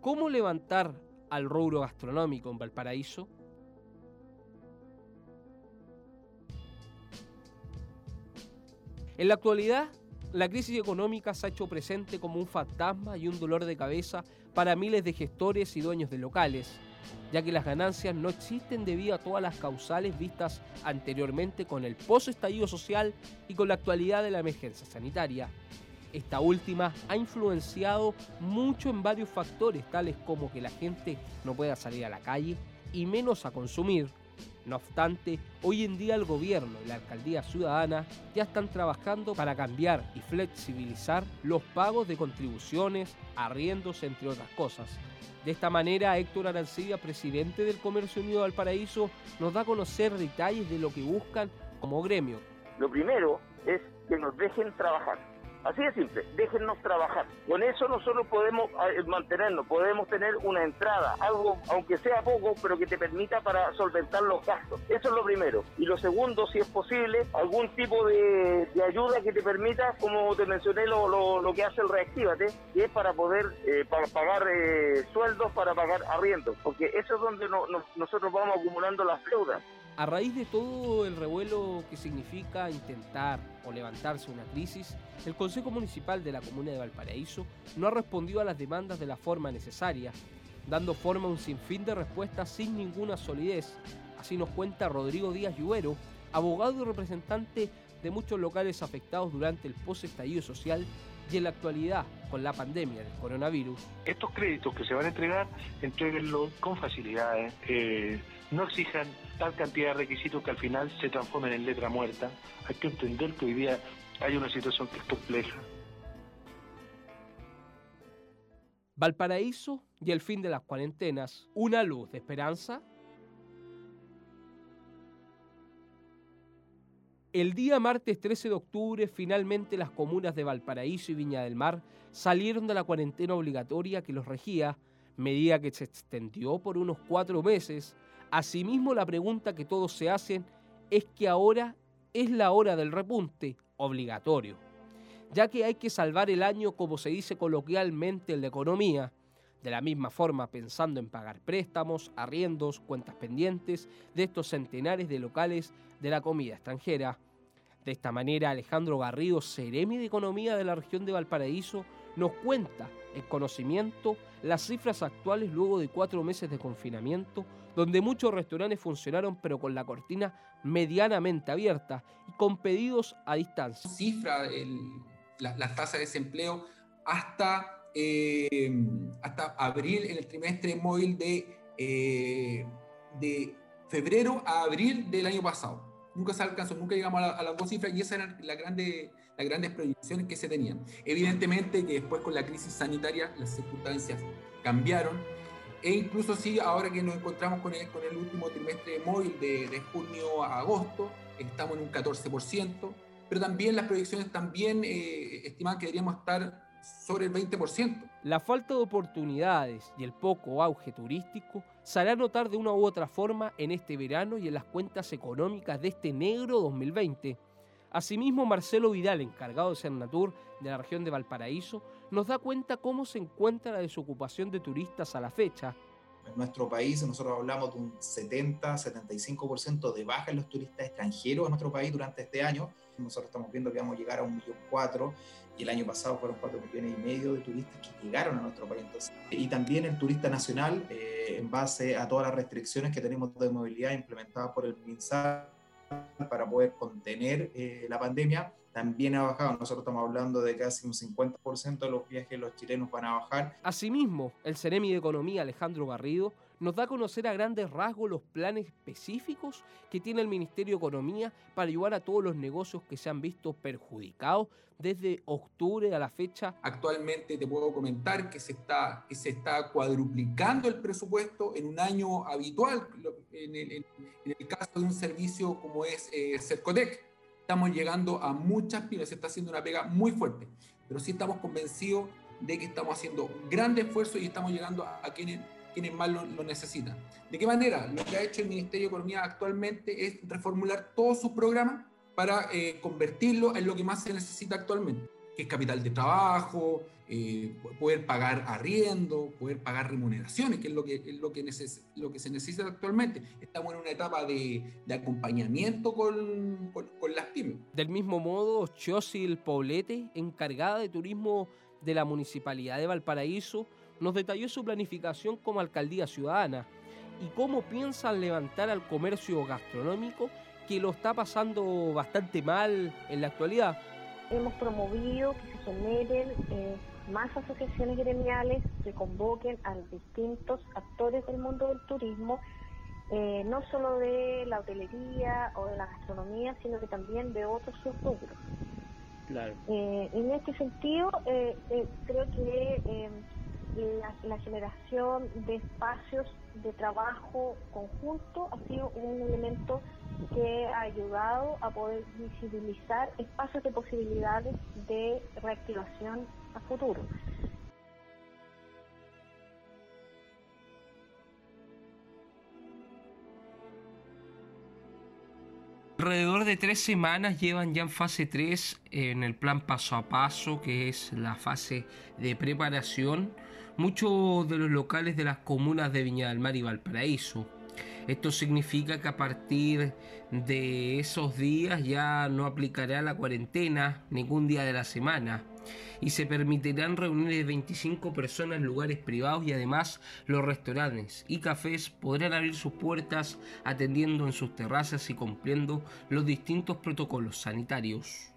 ¿Cómo levantar al rubro gastronómico en Valparaíso? En la actualidad, la crisis económica se ha hecho presente como un fantasma y un dolor de cabeza para miles de gestores y dueños de locales, ya que las ganancias no existen debido a todas las causales vistas anteriormente con el post-estallido social y con la actualidad de la emergencia sanitaria. Esta última ha influenciado mucho en varios factores, tales como que la gente no pueda salir a la calle y menos a consumir, no obstante, hoy en día el gobierno y la alcaldía ciudadana ya están trabajando para cambiar y flexibilizar los pagos de contribuciones, arriendos, entre otras cosas. De esta manera, Héctor Arancibia, presidente del Comercio Unido Valparaíso, nos da a conocer detalles de lo que buscan como gremio. Lo primero es que nos dejen trabajar Así de simple, déjennos trabajar. Con eso nosotros podemos eh, mantenernos, podemos tener una entrada, algo, aunque sea poco, pero que te permita para solventar los gastos. Eso es lo primero. Y lo segundo, si es posible, algún tipo de, ayuda que te permita, como te mencioné, lo, lo, que hace el Reactívate, que es para poder eh, para pagar eh, sueldos, para pagar arriendos, porque eso es donde nosotros vamos acumulando las deudas. A raíz de todo el revuelo que significa intentar o levantarse una crisis, el Consejo Municipal de la Comuna de Valparaíso no ha respondido a las demandas de la forma necesaria, dando forma a un sinfín de respuestas sin ninguna solidez. Así nos cuenta Rodrigo Díaz Lluero, abogado y representante de muchos locales afectados durante el post-estallido social y en la actualidad con la pandemia del coronavirus. Estos créditos que se van a entregar, entreguenlo con facilidades, eh, no exijan tal cantidad de requisitos que al final se transformen en letra muerta. Hay que entender que hoy día hay una situación que es compleja. Valparaíso y el fin de las cuarentenas, una luz de esperanza El día martes 13 de octubre, finalmente las comunas de Valparaíso y Viña del Mar salieron de la cuarentena obligatoria que los regía, medida que se extendió por unos cuatro meses. Asimismo, la pregunta que todos se hacen es que ahora es la hora del repunte obligatorio, ya que hay que salvar el año como se dice coloquialmente en la economía, de la misma forma pensando en pagar préstamos, arriendos, cuentas pendientes de estos centenares de locales de la comida extranjera. De esta manera, Alejandro Garrido, Ceremi de Economía de la región de Valparaíso, nos cuenta en conocimiento las cifras actuales luego de cuatro meses de confinamiento, donde muchos restaurantes funcionaron pero con la cortina medianamente abierta y con pedidos a distancia. Cifra la, la tasa de desempleo hasta eh, hasta abril, en el trimestre móvil de, eh, de febrero a abril del año pasado. Nunca se alcanzó, nunca llegamos a, las dos cifras y esas eran la grande, las grandes proyecciones que se tenían. Evidentemente que después con la crisis sanitaria las circunstancias cambiaron e incluso sí, ahora que nos encontramos con el, con el último trimestre móvil de, de junio a agosto, estamos en un 14%, pero también las proyecciones también eh, estiman que deberíamos estar sobre el 20%. La falta de oportunidades y el poco auge turístico se hará notar de una u otra forma en este verano y en las cuentas económicas de este negro 2020. Asimismo, Marcelo Vidal, encargado de Cernatur de la región de Valparaíso, nos da cuenta cómo se encuentra la desocupación de turistas a la fecha en nuestro país nosotros hablamos de un 70-75% de baja en los turistas extranjeros en nuestro país durante este año. Nosotros estamos viendo que vamos a llegar a un millón cuatro y el año pasado fueron cuatro millones y medio de turistas que llegaron a nuestro país. y también el turista nacional, eh, en base a todas las restricciones que tenemos de movilidad implementadas por el MINSAR para poder contener eh, la pandemia, también ha bajado. Nosotros estamos hablando de casi un 50% de los viajes los chilenos van a bajar. Asimismo, el Ceremi de Economía Alejandro Garrido nos da a conocer a grandes rasgos los planes específicos que tiene el Ministerio de Economía para ayudar a todos los negocios que se han visto perjudicados desde octubre a la fecha. Actualmente te puedo comentar que se está, que se está cuadruplicando el presupuesto en un año habitual, en el, caso de un servicio como es eh, Cercotec estamos llegando a muchas pymes, se está haciendo una pega muy fuerte, pero sí estamos convencidos de que estamos haciendo un gran y estamos llegando a, quienes, quienes más lo, necesitan. ¿De qué manera? Lo que ha hecho el Ministerio de Economía actualmente es reformular todos sus programas para eh, convertirlo en lo que más se necesita actualmente. que es capital de trabajo, eh, poder pagar arriendo, poder pagar remuneraciones, que es lo que, es lo que, se necesita actualmente. Estamos en una etapa de, acompañamiento con, con, las pymes. Del mismo modo, Chosil Poblete, encargada de turismo de la Municipalidad de Valparaíso, nos detalló su planificación como alcaldía ciudadana y cómo piensan levantar al comercio gastronómico que lo está pasando bastante mal en la actualidad. Hemos promovido que se generen eh, más asociaciones gremiales que convoquen a distintos actores del mundo del turismo, eh, no solo de la hotelería o de la gastronomía, sino que también de otros subgrupos. Claro. Eh, en este sentido, creo que la, generación de espacios de trabajo conjunto ha sido un elemento que ha ayudado a poder visibilizar espacios de posibilidades de reactivación a futuro. Alrededor de tres semanas llevan ya en fase 3 en el plan paso a paso, que es la fase de preparación, muchos de los locales de las comunas de Viña del Mar y Valparaíso. Esto significa que a partir de esos días ya no aplicará la cuarentena ningún día de la semana y se permitirán reuniones de 25 personas en lugares privados y además los restaurantes y cafés podrán abrir sus puertas atendiendo en sus terrazas y cumpliendo los distintos protocolos sanitarios.